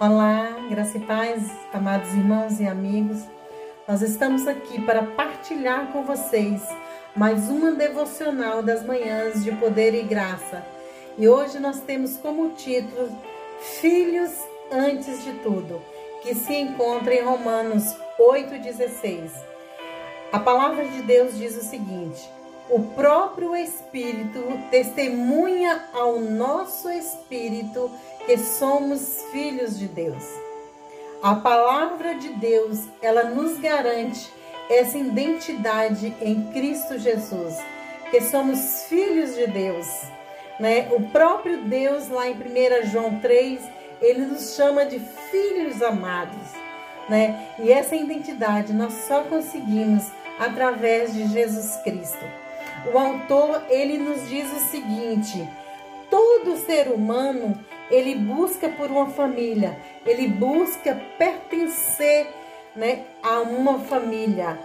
Olá, graça e paz, amados irmãos e amigos. Nós estamos aqui para partilhar com vocês mais uma devocional das manhãs de poder e graça. E hoje nós temos como título Filhos antes de tudo, que se encontra em Romanos 8:16. A palavra de Deus diz o seguinte: o próprio Espírito testemunha ao nosso espírito que somos filhos de Deus. A palavra de Deus, ela nos garante essa identidade em Cristo Jesus, que somos filhos de Deus. Né? O próprio Deus, lá em 1 João 3, ele nos chama de filhos amados. Né? E essa identidade nós só conseguimos através de Jesus Cristo. O autor, ele nos diz o seguinte: todo ser humano ele busca por uma família, ele busca pertencer né, a uma família.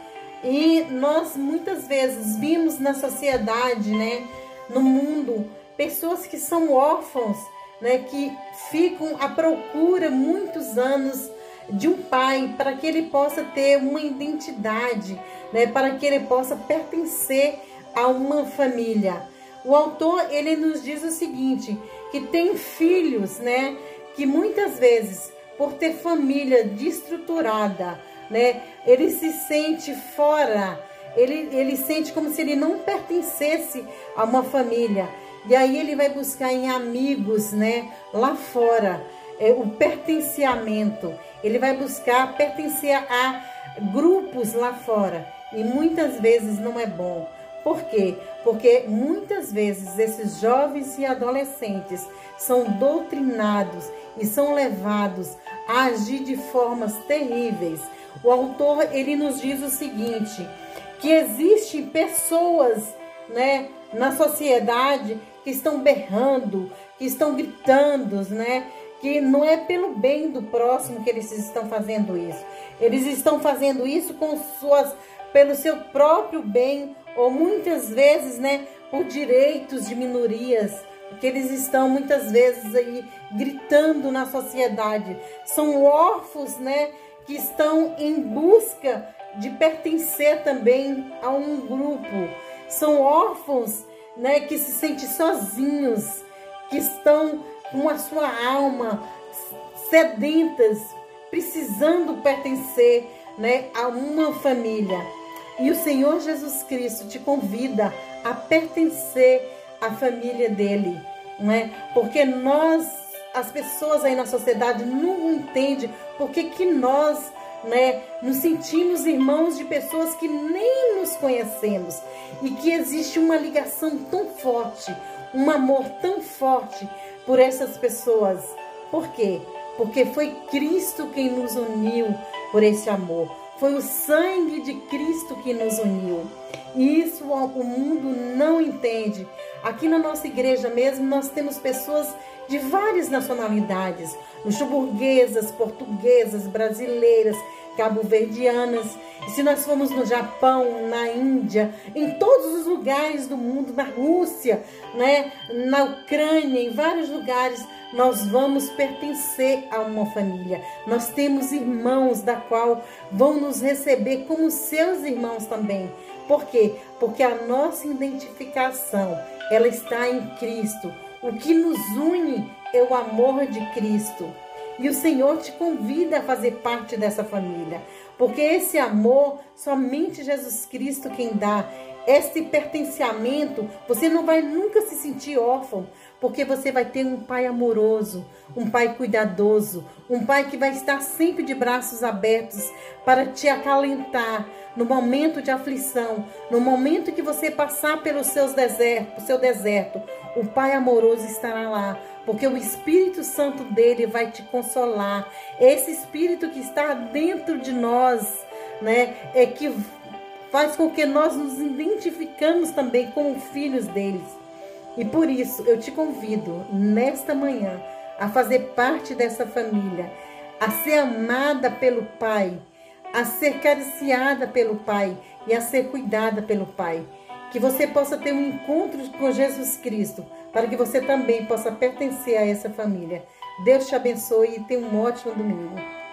E nós muitas vezes vimos na sociedade, né, no mundo, pessoas que são órfãos, né, que ficam à procura muitos anos de um pai para que ele possa ter uma identidade, né, para que ele possa pertencer a uma família. O autor ele nos diz o seguinte, que tem filhos, né, que muitas vezes por ter família destruturada, né, ele se sente fora, ele, ele sente como se ele não pertencesse a uma família. E aí ele vai buscar em amigos, né, lá fora, é, o pertenciamento. Ele vai buscar pertencer a grupos lá fora. E muitas vezes não é bom. Por quê? Porque muitas vezes esses jovens e adolescentes são doutrinados e são levados a agir de formas terríveis. O autor ele nos diz o seguinte, que existem pessoas, né, na sociedade que estão berrando, que estão gritando, né, que não é pelo bem do próximo que eles estão fazendo isso. Eles estão fazendo isso com suas pelo seu próprio bem ou muitas vezes, né, por direitos de minorias, que eles estão muitas vezes aí gritando na sociedade. São órfãos, né, que estão em busca de pertencer também a um grupo. São órfãos, né, que se sentem sozinhos, que estão com a sua alma sedentas, precisando pertencer, né, a uma família. E o Senhor Jesus Cristo te convida a pertencer à família dele, não é? Porque nós, as pessoas aí na sociedade não entendem porque que nós, né, nos sentimos irmãos de pessoas que nem nos conhecemos e que existe uma ligação tão forte, um amor tão forte por essas pessoas. Por quê? Porque foi Cristo quem nos uniu por esse amor. Foi o sangue de Cristo que nos uniu. E isso o mundo não entende. Aqui na nossa igreja mesmo, nós temos pessoas de várias nacionalidades: luxemburguesas, portuguesas, brasileiras, cabo-verdianas. Se nós formos no Japão, na Índia, em todos os lugares do mundo, na Rússia, né, na Ucrânia, em vários lugares, nós vamos pertencer a uma família. Nós temos irmãos da qual vão nos receber como seus irmãos também. Por quê? Porque a nossa identificação, ela está em Cristo. O que nos une é o amor de Cristo. E o Senhor te convida a fazer parte dessa família, porque esse amor somente Jesus Cristo quem dá. Esse pertenciamento, você não vai nunca se sentir órfão, porque você vai ter um pai amoroso, um pai cuidadoso, um pai que vai estar sempre de braços abertos para te acalentar no momento de aflição, no momento que você passar pelos seus desertos, seu deserto, o pai amoroso estará lá, porque o Espírito Santo dele vai te consolar. Esse espírito que está dentro de nós, né, é que faz com que nós nos identificamos também como filhos deles. E por isso eu te convido nesta manhã a fazer parte dessa família, a ser amada pelo Pai, a ser cariciada pelo Pai e a ser cuidada pelo Pai. Que você possa ter um encontro com Jesus Cristo, para que você também possa pertencer a essa família. Deus te abençoe e tenha um ótimo domingo.